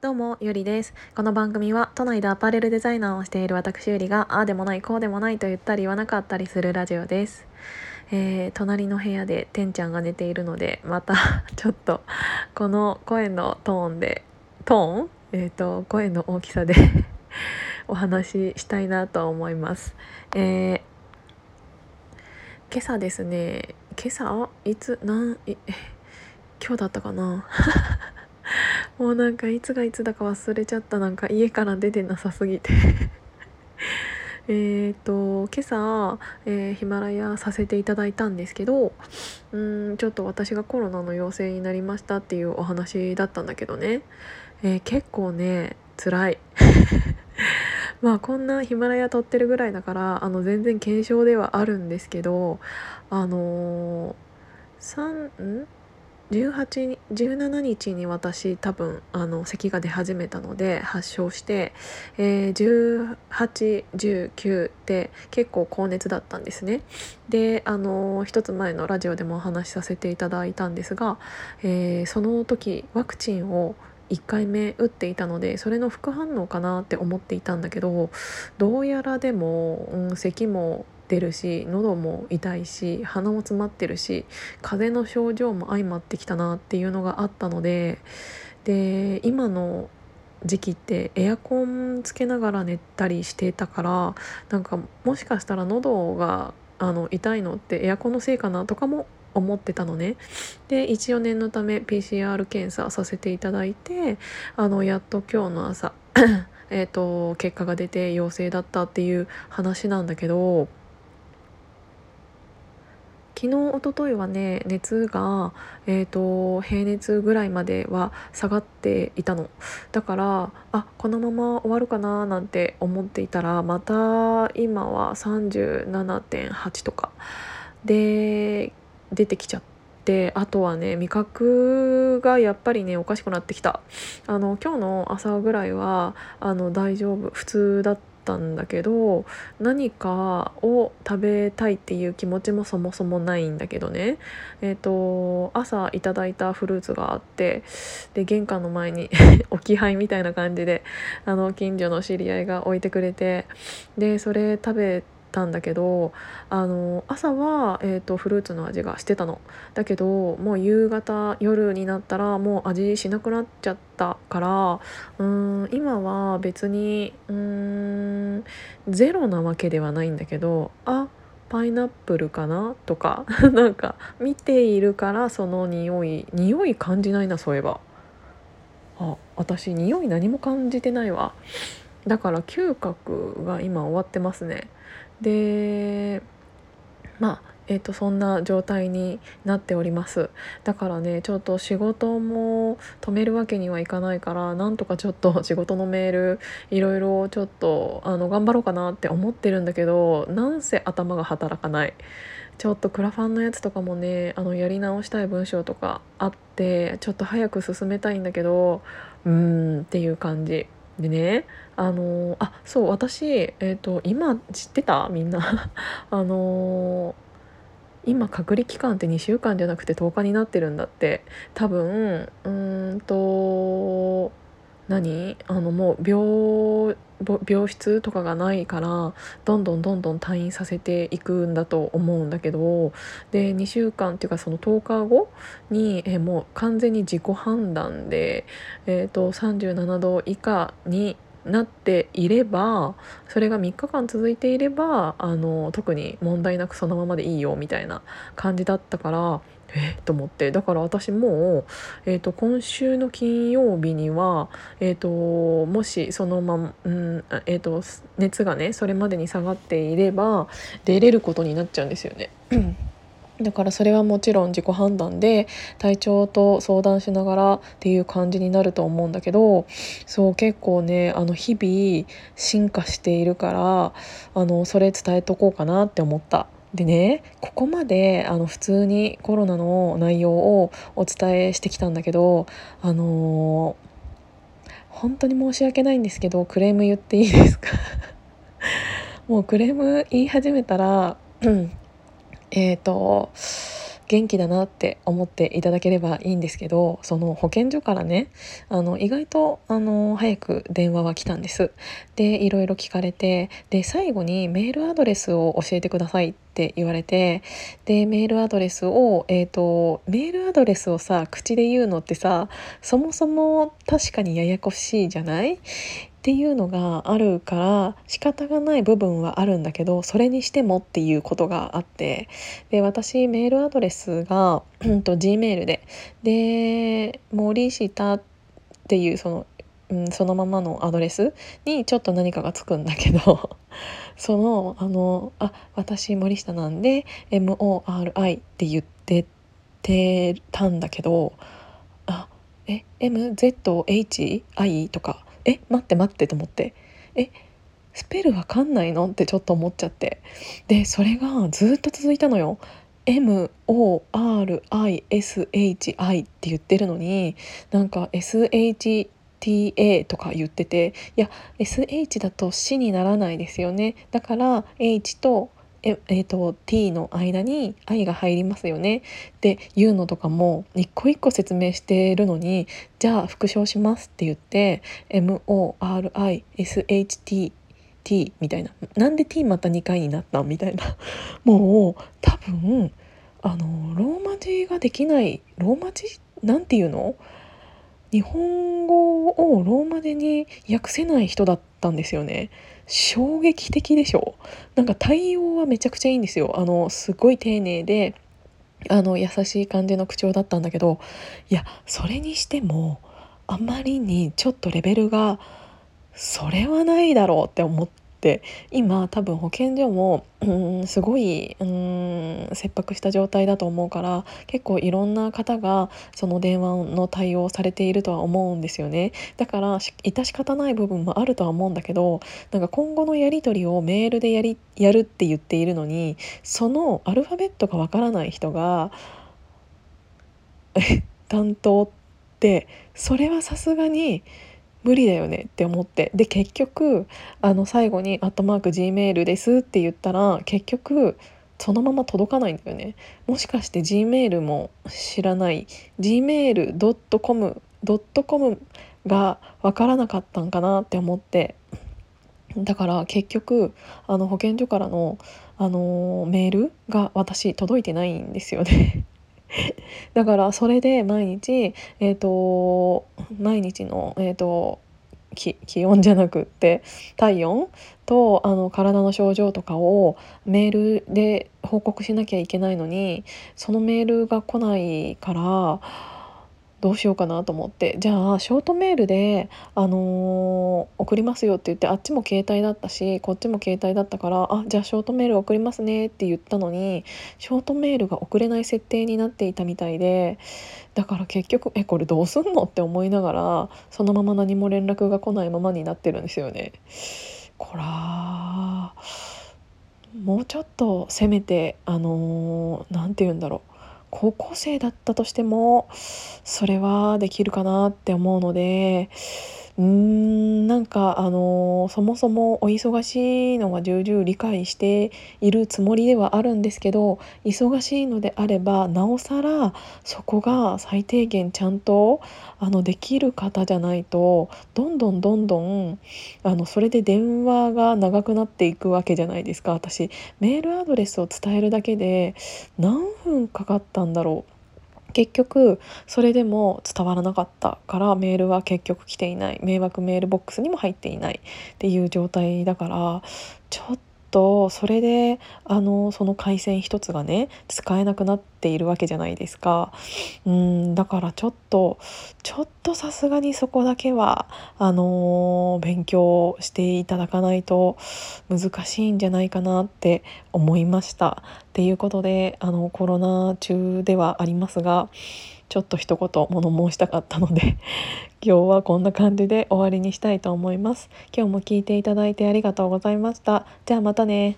どうも、ゆりです。この番組は都内でアパレルデザイナーをしている私ゆりが、ああでもない、こうでもないと言ったり言わなかったりするラジオです。えー、隣の部屋でてんちゃんが寝ているので、また ちょっとこの声のトーンで、トーン？えっ、ー、と、声の大きさで お話ししたいなと思います。えー、今朝ですね、今朝？いつ、なん、え、今日だったかな？もうなんかいつがいつだか忘れちゃった。なんか家から出てなさすぎて。えっと今朝、えー、ヒマラヤさせていただいたんですけどうんちょっと私がコロナの陽性になりましたっていうお話だったんだけどね、えー、結構ね辛い。まあこんなヒマラヤ撮ってるぐらいだからあの全然軽症ではあるんですけどあのー、3ん？18 17日に私多分あの咳が出始めたので発症して、えー、1819って結構高熱だったんですね。であの一つ前のラジオでもお話しさせていただいたんですが、えー、その時ワクチンを1回目打っていたのでそれの副反応かなって思っていたんだけどどうやらでも、うん、咳も出るし喉も痛いし鼻も詰まってるし風邪の症状も相まってきたなっていうのがあったのでで今の時期ってエアコンつけながら寝たりしてたからなんかもしかしたら喉があの痛いのってエアコンのせいかなとかも思ってたのね。で一応念のため PCR 検査させていただいてあのやっと今日の朝 えと結果が出て陽性だったっていう話なんだけど昨日おとといはね熱が、えーと、平熱ぐらいまでは下がっていたの。だからあこのまま終わるかななんて思っていたらまた今は37.8とかで出てきちゃって。あとはね味覚がやっぱりねおかしくなってきた。あの今日の朝ぐらいはあの大丈夫。普通だっったんだけど何かを食べたいっていう気持ちもそもそもないんだけどね。えっ、ー、と朝いただいたフルーツがあってで玄関の前に 置き配みたいな感じであの近所の知り合いが置いてくれてでそれ食べてたんだけどあの朝は、えーと、フルーツの味がしてたの。だけどもう夕方夜になったらもう味しなくなっちゃったからうん今は別にうんゼロなわけではないんだけどあパイナップルかなとか なんか見ているからその匂い匂い感じないなそういえば。あ私匂い何も感じてないわ。だから嗅覚が今終わってますね。でまあえーと、そんな状態になっております。だからねちょっと仕事も止めるわけにはいかないからなんとかちょっと 仕事のメールいろいろちょっとあの頑張ろうかなって思ってるんだけどなんせ頭が働かない。ちょっとクラファンのやつとかもねあのやり直したい文章とかあってちょっと早く進めたいんだけどうーんっていう感じ。でねあのあそう私、えーと、今知ってた？みんな。あの今隔離期間って2週間じゃなくて10日になってるんだって。多分うんと何？あのもう病病室とかがないからどんどんどんどん退院させていくんだと思うんだけどで2週間っていうかその10日後にえもう完全に自己判断で、えーと、37度以下になっていればそれが3日間続いていればあの特に問題なくそのままでいいよみたいな感じだったからえ？と思ってだから私もう、えーと、今週の金曜日には、えーと、もしそのまま、うんえーと、熱がねそれまでに下がっていれば出れることになっちゃうんですよね。だからそれはもちろん自己判断で体調と相談しながらっていう感じになると思うんだけどそう結構ねあの日々進化しているからあのそれ伝えとこうかなって思った。でねここまであの普通にコロナの内容をお伝えしてきたんだけどあのー、本当に申し訳ないんですけどクレーム言っていいですか？もうクレーム言い始めたら、うん、えっ、と元気だなって思っていただければいいんですけどその保健所からねあの意外とあの早く電話は来たんです。でいろいろ聞かれてで最後にメールアドレスを教えてくださいって言われてでメールアドレスをえっ、ー、とメールアドレスをさ口で言うのってさそもそも確かにややこしいじゃない？っていうのがあるから仕方がない部分はあるんだけどそれにしてもっていうことがあってで私メールアドレスが、うん、と Gmail でで森下っていうその、うん、そのままのアドレスにちょっと何かがつくんだけど そのあのあ私森下なんで MORI って言っててたんだけどあえ MZHI とかえ待って待ってと思って。えスペルわかんないの？ってちょっと思っちゃって。でそれがずっと続いたのよ。MORISHI って言ってるのになんか SHTA とか言ってていや SH だと死にならないですよね。だから H とええーと、t の間に「愛」が入りますよね。っていうのとかも一個一個説明してるのにじゃあ復唱しますって言って MORISHT T みたいな。なんで T また2回になったみたいな。もう多分あのローマ字ができないローマ字なんていうの？日本語をローマ字に訳せない人だったんですよね。衝撃的でしょ？なんか対応はめちゃくちゃいいんですよ。あのすごい丁寧であの優しい感じの口調だったんだけどいやそれにしてもあまりにちょっとレベルがそれはないだろうって思っって今多分保健所もうんすごいうん切迫した状態だと思うから結構いろんな方がその電話の対応されているとは思うんですよね。だから致し方ない部分もあるとは思うんだけどなんか今後のやり取りをメールでやりやるって言っているのにそのアルファベットがわからない人が担当ってそれはさすがに無理だよねって思って。で結局あの最後に「アットマーク Gmail です」って言ったら結局そのまま届かないんだよね。もしかして Gmail も知らない gmail.com .com が分からなかったんかなって思って。だから結局あの保健所からの、あのー、メールが私届いてないんですよね。だからそれで毎日えっ、ー、と毎日のえっ、ー、と気温じゃなくって体温とあの体の症状とかをメールで報告しなきゃいけないのにそのメールが来ないからどうしようかなと思ってじゃあショートメールで、あのー、送りますよって言ってあっちも携帯だったしこっちも携帯だったからあじゃあショートメール送りますねって言ったのにショートメールが送れない設定になっていたみたいでだから結局えこれどうすんの？って思いながらそのまま何も連絡が来ないままになってるんですよね。こらもうちょっとせめてあの何、ー、て言うんだろう高校生だったとしてもそれはできるかなって思うのでうんなんかあのそもそもお忙しいのは重々理解しているつもりではあるんですけど忙しいのであればなおさらそこが最低限ちゃんとあのできる方じゃないとどんどんどんどんあのそれで電話が長くなっていくわけじゃないですか。私メールアドレスを伝えるだけで何分かかったんだろう。結局それでも伝わらなかったからメールは結局来ていない。迷惑メールボックスにも入っていないっていう状態だからちょっとそれであのその回線一つがね使えなくなっているわけじゃないですかうんだからちょっとちょっとさすがにそこだけはあの勉強していただかないと難しいんじゃないかなって思いました。っていうことであのコロナ中ではありますがちょっと一言物申したかったので 今日はこんな感じで終わりにしたいと思います。今日も聞いていただいてありがとうございました。じゃあまたね。